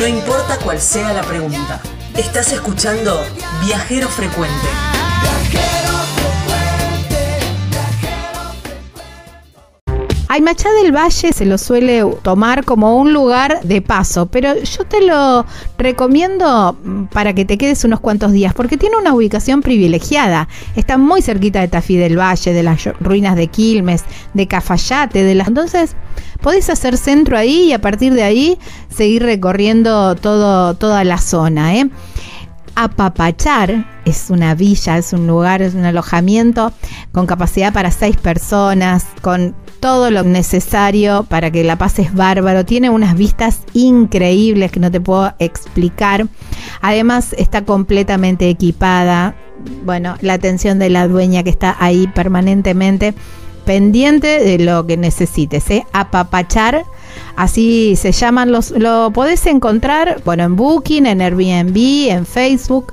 No importa cuál sea la pregunta. Estás escuchando Viajero Frecuente. Aymachá del Valle se lo suele tomar como un lugar de paso, pero yo te lo recomiendo mm, para que te quedes unos cuantos días, porque tiene una ubicación privilegiada. Está muy cerquita de Tafí del Valle, de las ruinas de Quilmes, de Cafayate, de las. Entonces, podés hacer centro ahí y a partir de ahí seguir recorriendo todo, toda la zona. ¿eh? Apapachar es una villa, es un lugar, es un alojamiento con capacidad para seis personas, con todo lo necesario para que la pases bárbaro. Tiene unas vistas increíbles que no te puedo explicar. Además está completamente equipada. Bueno, la atención de la dueña que está ahí permanentemente pendiente de lo que necesites. ¿eh? Apapachar Así se llaman los, lo podés encontrar, bueno, en Booking, en Airbnb, en Facebook,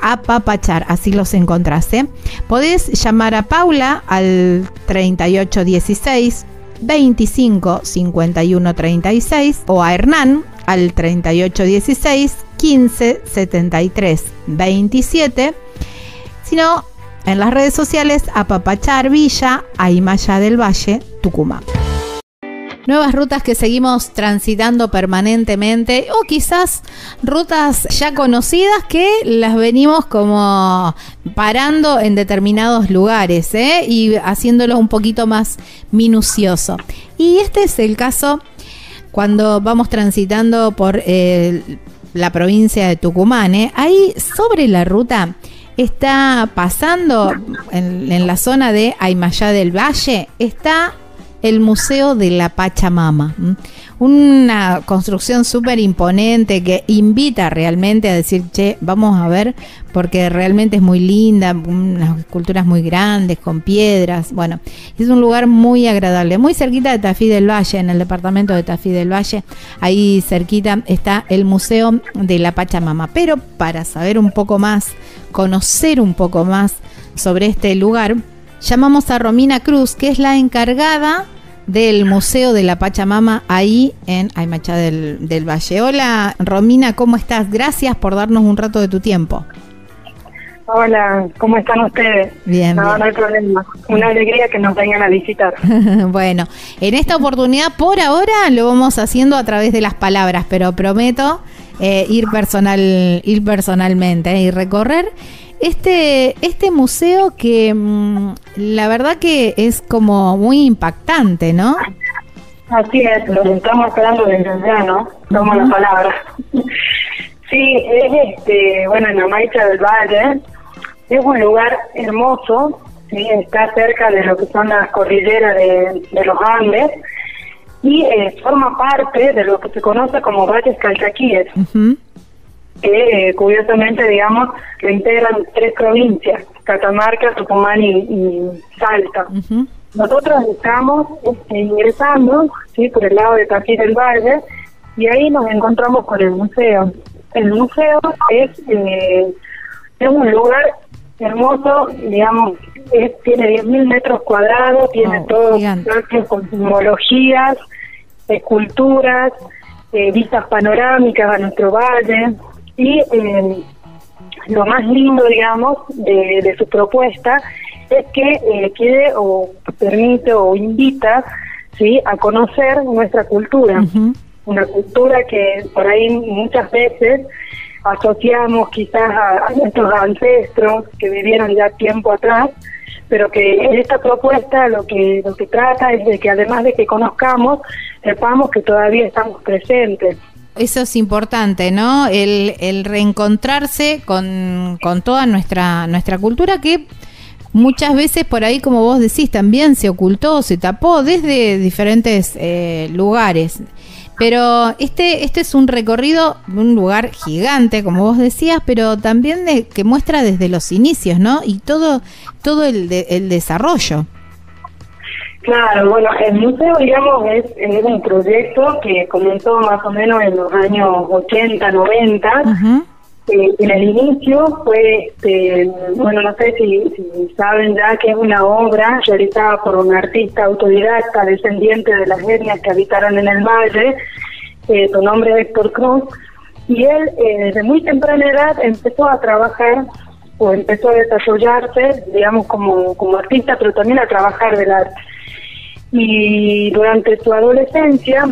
a Papachar, así los encontrás. ¿eh? Podés llamar a Paula al 3816 25 51 36 o a Hernán al 3816 15 73 27. Si no, en las redes sociales a Papachar Villa, Aymaya del Valle, Tucumán nuevas rutas que seguimos transitando permanentemente o quizás rutas ya conocidas que las venimos como parando en determinados lugares ¿eh? y haciéndolo un poquito más minucioso. Y este es el caso cuando vamos transitando por eh, la provincia de Tucumán. ¿eh? Ahí sobre la ruta está pasando en, la zona de Aymayá del Valle, está el Museo de la Pachamama. Una construcción súper imponente que invita realmente a decir, che, vamos a ver, porque realmente es muy linda, unas esculturas muy grandes, con piedras. Bueno, es un lugar muy agradable, muy cerquita de Tafí del Valle, en el departamento de Tafí del Valle. Ahí cerquita está el Museo de la Pachamama. Pero para saber un poco más, conocer un poco más sobre este lugar, llamamos a Romina Cruz, que es la encargada del Museo de la Pachamama ahí en Aymacha del, Valle. Hola Romina, ¿cómo estás? Gracias por darnos un rato de tu tiempo. Hola, ¿cómo están ustedes? Bien, no, no hay problema. Una alegría que nos vengan a visitar. bueno, en esta oportunidad, por ahora, lo vamos haciendo a través de las palabras, pero prometo eh, ir personal, ir personalmente eh, y recorrer este, este museo que mm, la verdad que es como muy impactante, ¿no? Así es, lo estamos esperando desde ya, ¿no? Tomo la palabra. sí, es este, bueno, en la Maicha del Valle, es un lugar hermoso, ¿sí? está cerca de lo que son las cordilleras de, los Andes y eh, forma parte de lo que se conoce como valles calchaquíes que eh, curiosamente, digamos, lo integran tres provincias, Catamarca, Tucumán y, Salta. Nosotros estamos este, ingresando ¿sí? por el lado de Tafí del Valle y ahí nos encontramos con el museo. El museo es, eh, es un lugar hermoso, digamos, es, tiene 10.000 metros cuadrados, tiene todo con simbologías, esculturas, eh, vistas panorámicas a nuestro valle, y eh, lo más lindo, digamos, de, su propuesta es que eh, quiere o permite o invita ¿sí? a conocer nuestra cultura. Una cultura que por ahí muchas veces asociamos quizás a, nuestros ancestros que vivieron ya tiempo atrás, pero que esta propuesta lo que lo que trata es de que además de que conozcamos, sepamos que todavía estamos presentes eso es importante, ¿no? El, reencontrarse con, toda nuestra, nuestra cultura que muchas veces por ahí, como vos decís, también se ocultó, se tapó desde diferentes eh, lugares. Pero este, este es un recorrido, un lugar gigante, como vos decías, pero también de, que muestra desde los inicios, ¿no? Y todo, todo el, el desarrollo. Claro, bueno, el museo, digamos, es, es, un proyecto que comenzó más o menos en los años 80, 90. Eh, en el inicio fue, este, bueno, no sé si, saben ya que es una obra realizada por un artista autodidacta descendiente de las etnias que habitaron en el valle. Eh, su nombre es Héctor Cruz. Y él eh, desde muy temprana edad empezó a trabajar o empezó a desarrollarse, digamos, como, como artista, pero también a trabajar del arte. Y durante su adolescencia,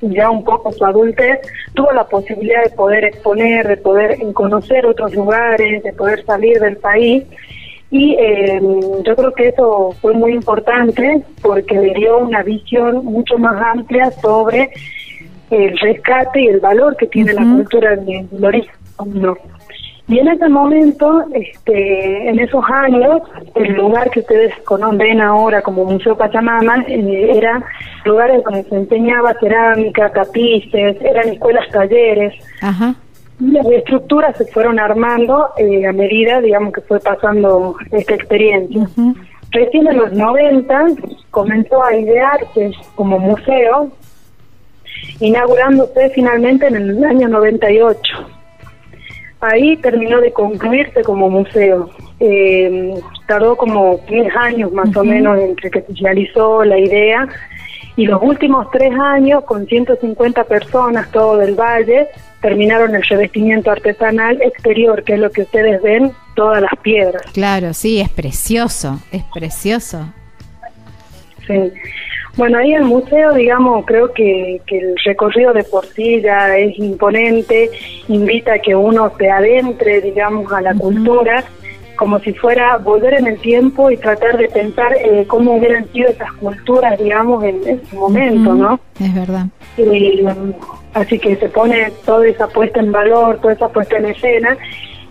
ya un poco su adultez, tuvo la posibilidad de poder exponer, de poder conocer otros lugares, de poder salir del país. Y eh, yo creo que eso fue muy importante porque le dio una visión mucho más amplia sobre el rescate y el valor que tiene la cultura del origen. ¿no? Y en ese momento, este, en esos años, el lugar que ustedes conocen ahora como Museo Pachamama eh, era lugares donde se enseñaba cerámica, tapices, eran escuelas, talleres. Ajá. Las estructuras se fueron armando eh, a medida, digamos, que fue pasando esta experiencia. Recién en los 90 comenzó a idearse como museo, inaugurándose finalmente en el año 98 ahí terminó de concluirse como museo. Eh, tardó como 10 años más o menos entre que se realizó la idea y los últimos tres años, con 150 personas, todo del valle, terminaron el revestimiento artesanal exterior, que es lo que ustedes ven, todas las piedras. Claro, sí, es precioso, es precioso. Sí. Bueno, ahí el museo, digamos, creo que, el recorrido de por sí ya es imponente, invita a que uno se adentre, digamos, a la cultura, como si fuera volver en el tiempo y tratar de pensar eh, cómo hubieran sido esas culturas, digamos, en ese momento, ¿no? Es verdad. así que se pone toda esa puesta en valor, toda esa puesta en escena.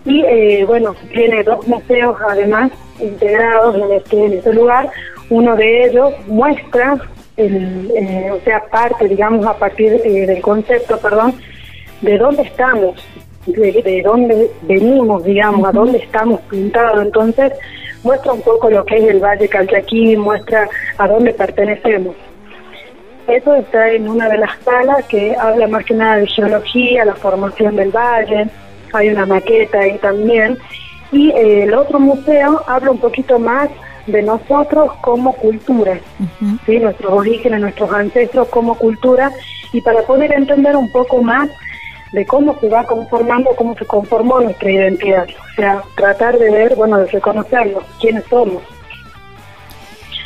Y eh, bueno, tiene dos museos además integrados en este, en este lugar. Uno de ellos muestra el, eh, o sea, parte, digamos, a partir eh, del concepto, perdón, de dónde estamos, de, dónde venimos, digamos, a dónde estamos pintados. Entonces, muestra un poco lo que es el Valle Calchaquí, muestra a dónde pertenecemos. Eso está en una de las salas que habla más que nada de geología, la formación del valle, hay una maqueta ahí también. Y eh, el otro museo habla un poquito más de nosotros como cultura, ¿sí? nuestros orígenes, nuestros ancestros como cultura, y para poder entender un poco más de cómo se va conformando, cómo se conformó nuestra identidad. O sea, tratar de ver, bueno, de reconocernos, quiénes somos.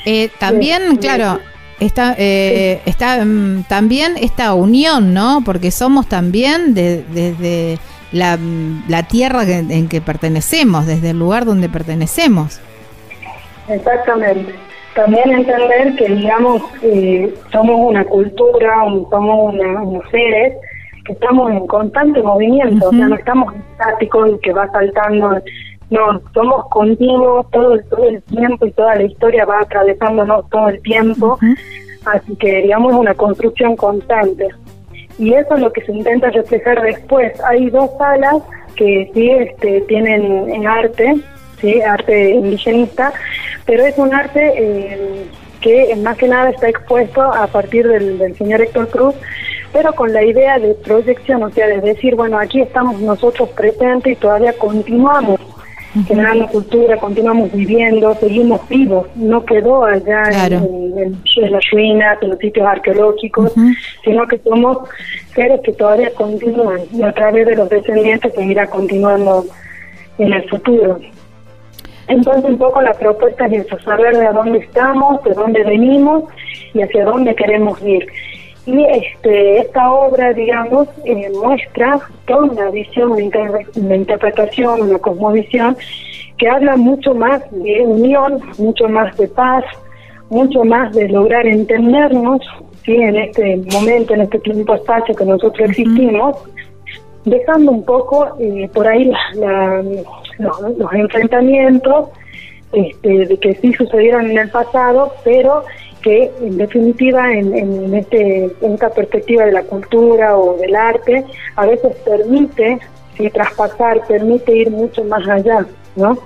Eh, también, claro, está, eh, está mm, también esta unión, ¿no? Porque somos también desde la, la, tierra en que pertenecemos, desde el lugar donde pertenecemos. Exactamente. También entender que, digamos, eh, somos una cultura, somos unos seres que estamos en constante movimiento, o sea, no estamos estáticos y que va saltando, no, somos continuos todo, todo el tiempo y toda la historia va atravesándonos todo el tiempo, así que, digamos, una construcción constante. Y eso es lo que se intenta reflejar después. Hay dos salas que sí este, tienen en arte, ¿sí? arte indigenista, pero es un arte eh, que más que nada está expuesto a partir del, señor Héctor Cruz, pero con la idea de proyección, o sea, de decir, bueno, aquí estamos nosotros presentes y todavía continuamos generando cultura, continuamos viviendo, seguimos vivos, no quedó allá en, las ruinas, en los sitios arqueológicos, sino que somos seres que todavía continúan y a través de los descendientes seguirá continuando en el futuro. Entonces un poco la propuesta es eso, saber de dónde estamos, de dónde venimos y hacia dónde queremos ir. Y este, esta obra, digamos, eh, muestra toda una visión, una, interpretación, una cosmovisión que habla mucho más de unión, mucho más de paz, mucho más de lograr entendernos ¿sí? en este momento, en este tiempo-espacio que nosotros existimos, dejando un poco eh, por ahí la, los, enfrentamientos este, de que sí sucedieron en el pasado, pero que en definitiva en, en, este, en esta perspectiva de la cultura o del arte a veces permite traspasar, permite ir mucho más allá, ¿no?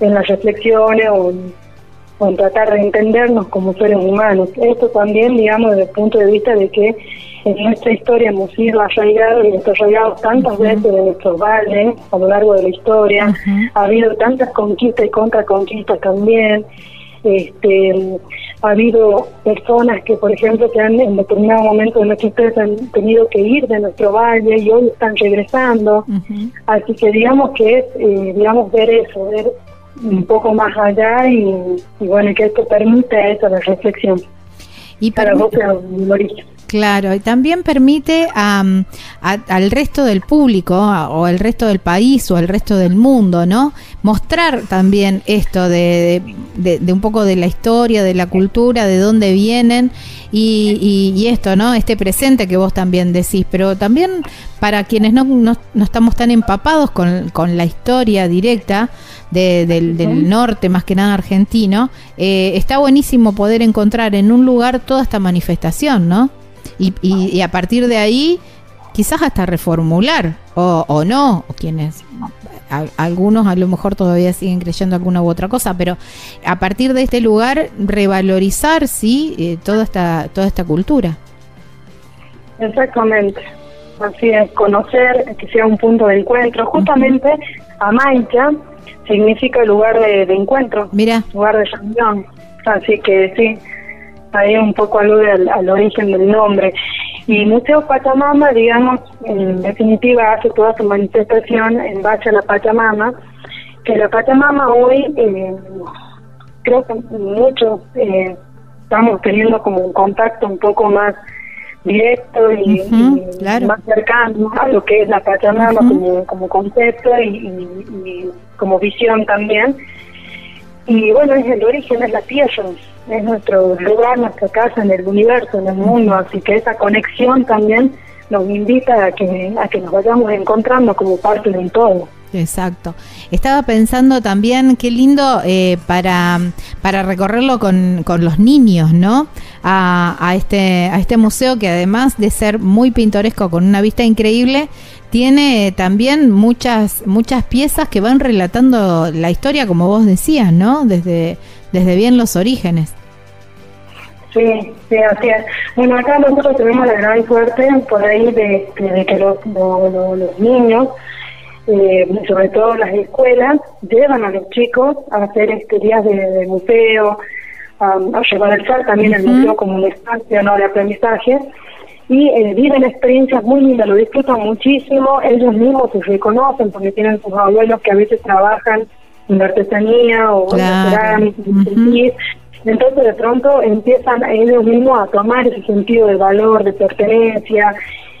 En las reflexiones o en, tratar de entendernos como seres humanos. Esto también, digamos, desde el punto de vista de que en nuestra historia hemos sido arraigados y desarrollados tantas veces de nuestros valles a lo largo de la historia. Ha habido tantas conquistas y contraconquistas también. Este, ha habido personas que, por ejemplo, que han en determinado momento de nuestra historia han tenido que ir de nuestro valle y hoy están regresando. Así que digamos que es, eh, digamos, ver eso, ver un poco más allá y, bueno, que esto permite eso, la reflexión. Y para vos, Claro, y también permite al resto del público o al resto del país o al resto del mundo, ¿no? Mostrar también esto de, un poco de la historia, de la cultura, de dónde vienen y, esto, ¿no? Este presente que vos también decís, pero también para quienes no, no, estamos tan empapados con, con la historia directa del, norte, más que nada argentino, eh, está buenísimo poder encontrar en un lugar toda esta manifestación, ¿no? Y, a partir de ahí quizás hasta reformular o, o no, o quienes algunos a lo mejor todavía siguen creyendo alguna u otra cosa, pero a partir de este lugar revalorizar sí eh, toda esta toda esta cultura. Exactamente. Así es, conocer que sea un punto de encuentro. Justamente Amaicha significa lugar de, encuentro, Mira. lugar de reunión. Así que sí, ahí un poco alude al, origen del nombre. Y Museo Pachamama, digamos, en definitiva hace toda su manifestación en base a la Pachamama, que la Pachamama hoy, eh, creo que muchos eh, estamos teniendo como un contacto un poco más directo y, más cercano a lo que es la Pachamama como, como concepto y, como visión también. Y bueno, es el origen, es la tierra, es nuestro lugar, nuestra casa en el universo, en el mundo, así que esa conexión también nos invita a que, a que nos vayamos encontrando como parte de un todo. Exacto. Estaba pensando también qué lindo eh, para, para recorrerlo con, con los niños, ¿no? A, a, este, a este museo que además de ser muy pintoresco, con una vista increíble, tiene también muchas, muchas piezas que van relatando la historia, como vos decías, ¿no? Desde, desde bien los orígenes. Sí, sí, así es. Bueno, acá nosotros tenemos la gran suerte por ahí de, que los, los niños eh, sobre todo las escuelas, llevan a los chicos a hacer este días de, museo, a, llevar el SAR también el museo como un espacio ¿no? de aprendizaje y eh, viven experiencias muy lindas, lo disfrutan muchísimo, ellos mismos se reconocen porque tienen sus abuelos que a veces trabajan en la artesanía o en la cerámica, entonces de pronto empiezan ellos mismos a tomar ese sentido de valor, de pertenencia,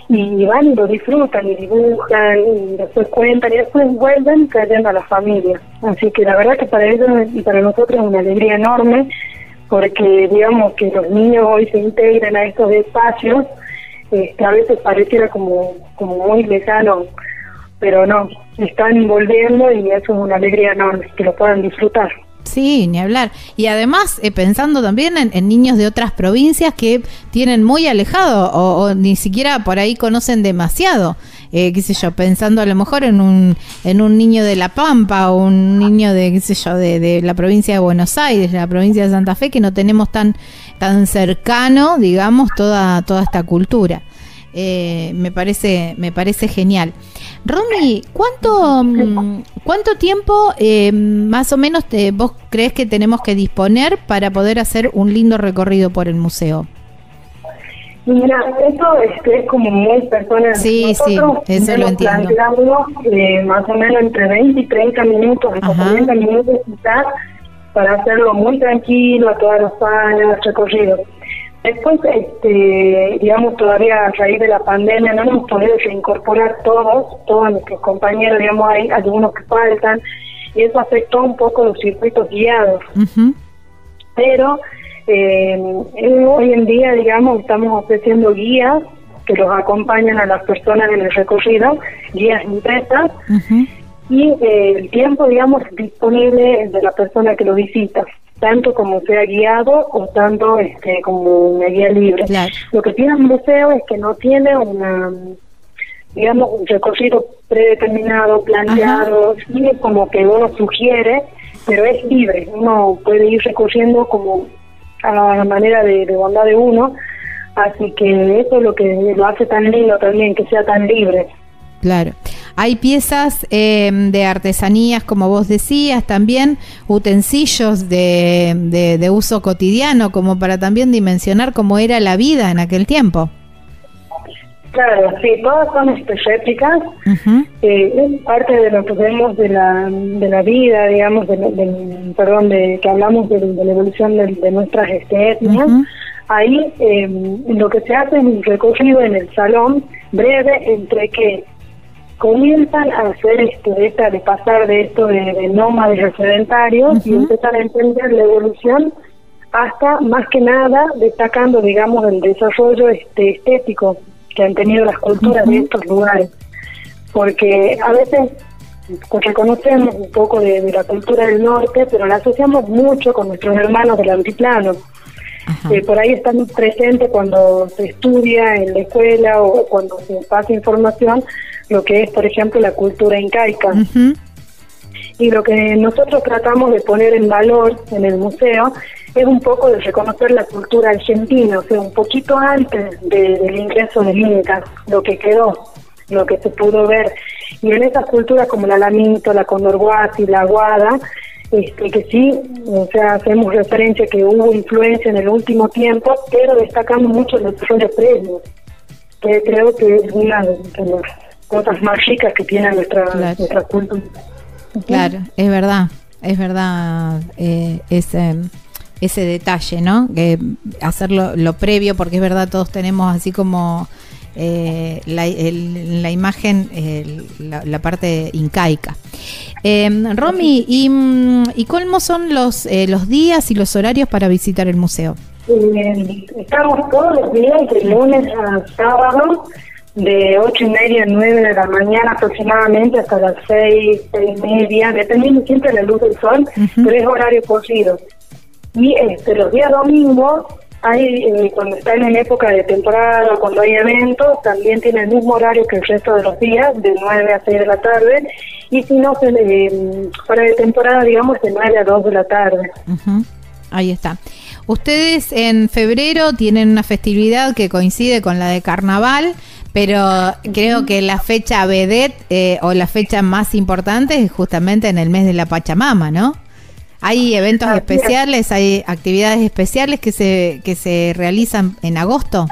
y van y lo disfrutan y dibujan y después cuentan y después vuelven trayendo a la familia. Así que la verdad que para ellos y para nosotros es una alegría enorme porque digamos que los niños hoy se integran a estos espacios, este, a veces pareciera como, como muy lejano, pero no, están volviendo y eso es una alegría enorme, que lo puedan disfrutar. Sí, ni hablar. Y además, eh, pensando también en, niños de otras provincias que tienen muy alejado o, ni siquiera por ahí conocen demasiado. Eh, qué sé yo, pensando a lo mejor en un, en un niño de La Pampa o un niño de, qué sé yo, de, de la provincia de Buenos Aires, la provincia de Santa Fe, que no tenemos tan, tan cercano, digamos, toda, toda esta cultura. Eh, me parece me parece genial. Romy, ¿cuánto mm, cuánto tiempo eh, más o menos te, vos crees que tenemos que disponer para poder hacer un lindo recorrido por el museo? Mira, eso es como muy personal. Sí, sí, eso lo entiendo. Eh, más o menos entre 20 y 30 minutos, hasta 30 minutos quizás, para hacerlo muy tranquilo a todas las años recorrido. Después, este, digamos, todavía a raíz de la pandemia no hemos podido reincorporar todos, todos nuestros compañeros, digamos, hay algunos que faltan, y eso afectó un poco los circuitos guiados. Pero eh, hoy en día, digamos, estamos ofreciendo guías que los acompañan a las personas en el recorrido, guías impresas, y eh, el tiempo, digamos, disponible de la persona que lo visita tanto como sea guiado o tanto este, como una guía libre. Lo que tiene el museo es que no tiene una digamos un recorrido predeterminado, planteado, tiene como que uno sugiere, pero es libre, uno puede ir recorriendo como a la manera de, de bondad de uno, así que eso es lo que lo hace tan lindo también, que sea tan libre. Claro. Hay piezas eh, de artesanías, como vos decías, también utensilios de, de, uso cotidiano, como para también dimensionar cómo era la vida en aquel tiempo. Claro, sí, todas son estéticas, eh, parte de lo que vemos de la, de la vida, digamos, de, perdón, de que hablamos de, la evolución de, nuestras estéticas. Ahí eh, lo que se hace es un recorrido en el salón breve entre que comienzan a hacer este, esta de pasar de esto de, nómades a sedentarios y empiezan a entender la evolución hasta más que nada destacando digamos el desarrollo este estético que han tenido las culturas de estos lugares. Porque a veces reconocemos un poco de, la cultura del norte pero la asociamos mucho con nuestros hermanos del altiplano. Eh, por ahí están presentes cuando se estudia en la escuela o cuando se pasa información lo que es, por ejemplo, la cultura incaica. Y lo que nosotros tratamos de poner en valor en el museo es un poco de reconocer la cultura argentina, o sea, un poquito antes del ingreso del Inca, lo que quedó, lo que se pudo ver. Y en esas culturas como la Lamito, la Condorguasi, la Guada, este, que sí, o sea, hacemos referencia que hubo influencia en el último tiempo, pero destacamos mucho el desarrollo previo, que creo que es una de cosas más chicas que tiene nuestra, nuestra cultura. Claro, es verdad, es verdad eh, ese, ese detalle, ¿no? Que hacerlo lo previo, porque es verdad, todos tenemos así como eh, la, la, imagen, la, parte incaica. Eh, Romy, ¿y, mm, ¿y cómo son los, eh, los días y los horarios para visitar el museo? Eh, estamos todos los días, de lunes a sábado, de ocho y media a nueve de la mañana aproximadamente hasta las seis, seis y media, dependiendo siempre de la luz del sol, pero es horario cocido. Y este, los días domingos hay, eh, cuando están en época de temporada, cuando hay eventos, también tiene el mismo horario que el resto de los días, de 9 a 6 de la tarde, y si no, eh, para de temporada, digamos, de 9 a 2 de la tarde. Ahí está. Ustedes en febrero tienen una festividad que coincide con la de carnaval, pero creo que la fecha vedet eh, o la fecha más importante es justamente en el mes de la Pachamama, ¿no? ¿Hay eventos especiales, hay actividades especiales que se, que se realizan en agosto?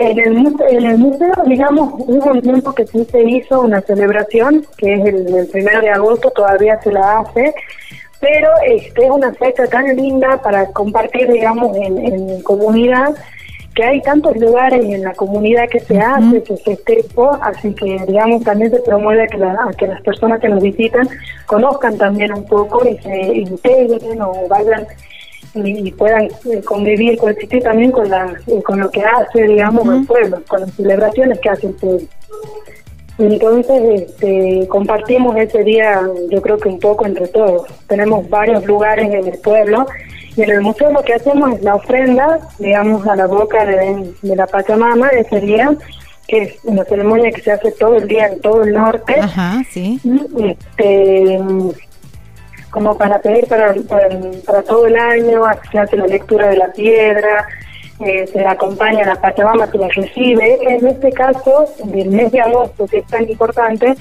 En el, en el museo, digamos, hubo un tiempo que sí se hizo una celebración, que es el, primero de agosto, todavía se la hace, pero este es una fecha tan linda para compartir, digamos, en, en comunidad que hay tantos lugares en la comunidad que se hace, que se festejo, así que digamos también se promueve que, la, que las personas que nos visitan conozcan también un poco y se integren o vayan y, puedan eh, convivir, coexistir también con la eh, con lo que hace, digamos, el pueblo, con las celebraciones que hace el pueblo. Entonces, este, compartimos ese día, yo creo que un poco entre todos. Tenemos varios lugares en el pueblo en el museo lo que hacemos es la ofrenda, digamos, a la boca de, la Pachamama ese día, que es una ceremonia que se hace todo el día en todo el norte. Ajá, sí. este, como para pedir para, para, todo el año, se hace la lectura de la piedra, eh, se acompaña a la Pachamama que la recibe. En este caso, del mes de agosto, que es tan importante,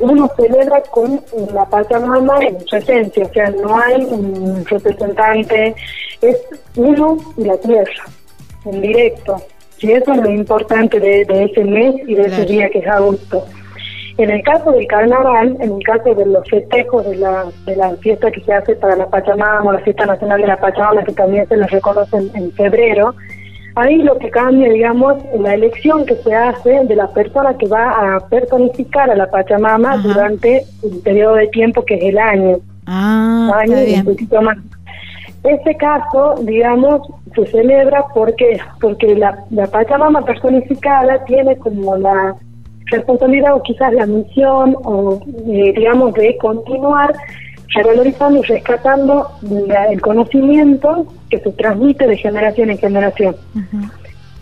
uno celebra con la Pachamama en su esencia, o sea, no hay un representante, es uno y la tierra, en directo. Y eso es lo importante de, ese mes y de ese día que es agosto. En el caso del carnaval, en el caso de los festejos de la, de la fiesta que se hace para la Pachamama, la fiesta nacional de la Pachamama, que también se les reconoce en febrero, Ahí lo que cambia, digamos, la elección que se hace de la persona que va a personificar a la Pachamama durante un periodo de tiempo que es el año. Ah, año un poquito más. Este caso, digamos, se celebra porque porque la, la Pachamama personificada tiene como la responsabilidad o quizás la misión o eh, digamos de continuar revalorizando y rescatando el conocimiento que se transmite de generación en generación.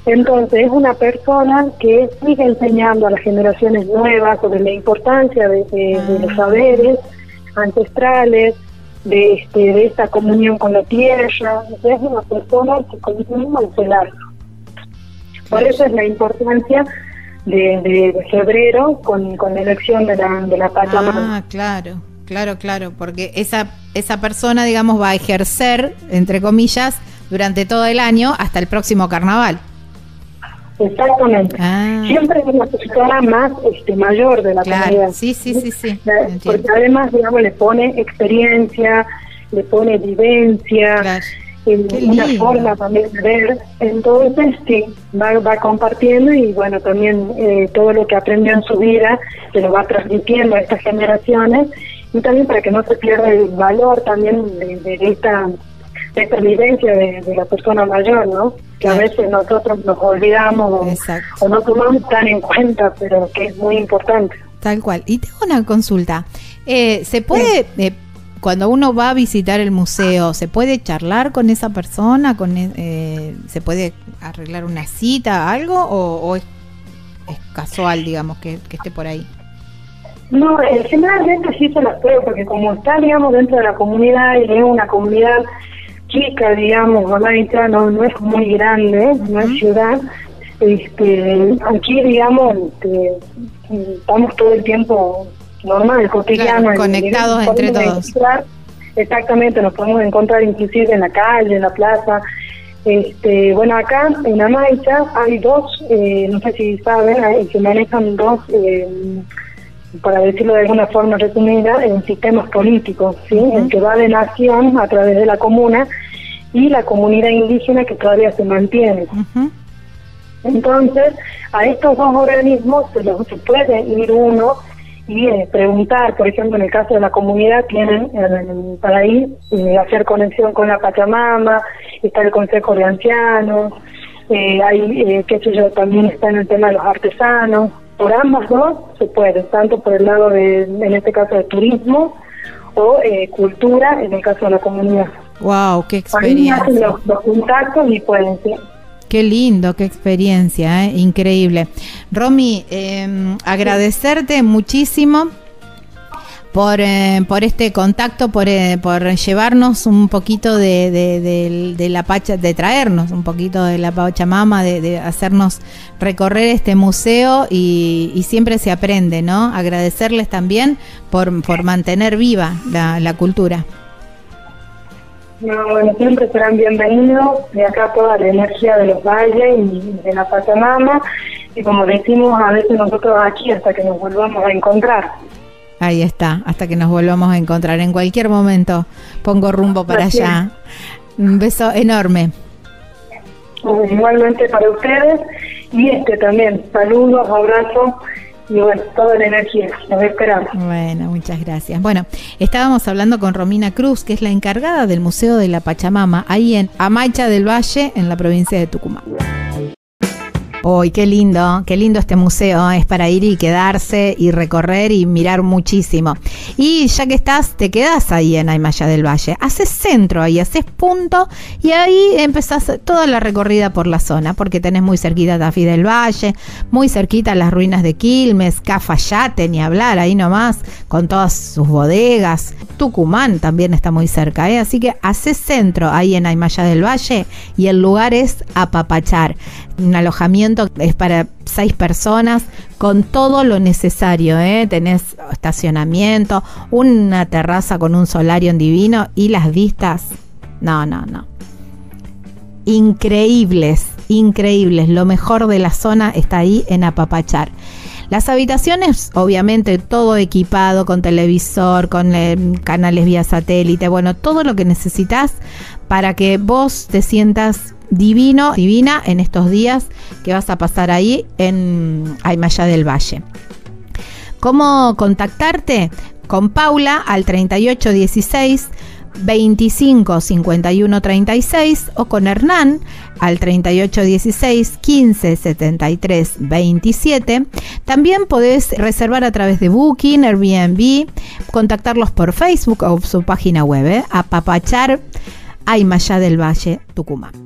Entonces es una persona que sigue enseñando a las generaciones nuevas sobre la importancia de, los ah. saberes ancestrales, de, este, de esta comunión con la tierra. es una persona que continúa el celar. Por eso es la importancia de, febrero con, con la elección de la, de la Pachamama. Ah, claro, claro, claro, porque esa, esa persona, digamos, va a ejercer, entre comillas, durante todo el año hasta el próximo carnaval. Exactamente. Ah. Siempre es una persona más este, mayor de la comunidad. Sí, sí, sí, sí. Porque además, digamos, le pone experiencia, le pone vivencia, una forma también de ver. Entonces, sí, va, va compartiendo y bueno, también eh, todo lo que aprendió en su vida se lo va transmitiendo a estas generaciones y también para que no se pierda el valor también de, esta esta vivencia de, la persona mayor, ¿no? Que a veces nosotros nos olvidamos o, no tomamos tan en cuenta, pero que es muy importante. Tal cual. Y tengo una consulta. Eh, ¿Se puede eh, cuando uno va a visitar el museo, ¿se puede charlar con esa persona? Con, e, eh, ¿Se puede arreglar una cita, algo? ¿O, es, casual, digamos, que, esté por ahí? No, generalmente sí se las puede, porque como está, digamos, dentro de la comunidad y es una comunidad chica, digamos, no, no es muy grande, no es ciudad, este, aquí, digamos, este, estamos todo el tiempo normal, cotidiano. conectados entre todos. Exactamente, nos podemos encontrar inclusive en la calle, en la plaza. Este, bueno, acá en Amaicha hay dos, eh, no sé si saben, se manejan dos, eh, para decirlo de alguna forma resumida, en sistemas políticos, ¿sí? El que va de nación a través de la comuna y la comunidad indígena que todavía se mantiene. Entonces, a estos dos organismos se, los, se puede ir uno y eh, preguntar, por ejemplo, en el caso de la comunidad, tienen para ir y hacer conexión con la Pachamama, está el Consejo de Ancianos, eh, hay, eh, qué sé yo, también está en el tema de los artesanos. Por ambas dos se puede, tanto por el lado de, en este caso, de turismo o eh, cultura, en el caso de la comunidad. ¡Wow! ¡Qué experiencia! Ahí hacen los, los contactos y pueden ser. Qué lindo, qué experiencia, ¿eh? increíble. Romy, em, agradecerte muchísimo por, eh, por este contacto, por, eh, por llevarnos un poquito de, de, la Pacha, de traernos un poquito de la Pachamama, de, hacernos recorrer este museo y, siempre se aprende, ¿no? Agradecerles también por, por mantener viva la, la cultura. No, bueno, siempre serán bienvenidos. De acá toda la energía de los valles y de la Pachamama. Y como decimos a veces nosotros aquí hasta que nos volvamos a encontrar. Ahí está, hasta que nos volvamos a encontrar. En cualquier momento pongo rumbo para allá. Un beso enorme. Igualmente para ustedes. Y este también, saludos, abrazos y bueno, toda la energía. Nos esperamos. Bueno, muchas gracias. Bueno, estábamos hablando con Romina Cruz, que es la encargada del Museo de la Pachamama, ahí en Amaicha del Valle, en la provincia de Tucumán. Uy, qué lindo, qué lindo este museo, es para ir y quedarse y recorrer y mirar muchísimo. Y ya que estás, te quedas ahí en Aymaya del Valle, haces centro ahí, haces punto y ahí empezás toda la recorrida por la zona, porque tenés muy cerquita Tafí del Valle, muy cerquita las ruinas de Quilmes, Cafayate, ni hablar, ahí nomás, con todas sus bodegas. Tucumán también está muy cerca, ¿eh? así que haces centro ahí en Aymaya del Valle y el lugar es Apapachar, un alojamiento es para seis personas con todo lo necesario. ¿eh? Tenés estacionamiento, una terraza con un solario en divino y las vistas. No, no, no. Increíbles, increíbles. Lo mejor de la zona está ahí en Apapachar. Las habitaciones, obviamente, todo equipado con televisor, con eh, canales vía satélite, bueno, todo lo que necesitas para que vos te sientas divino, divina en estos días que vas a pasar ahí en Aymaya del Valle. ¿Cómo contactarte? Con Paula al 3816 25 51 36 o con Hernán al 38 16 15 73 27. También podés reservar a través de Booking, Airbnb, contactarlos por Facebook o su página web, ¿eh? Apapachar Aymaya del Valle, Tucumán.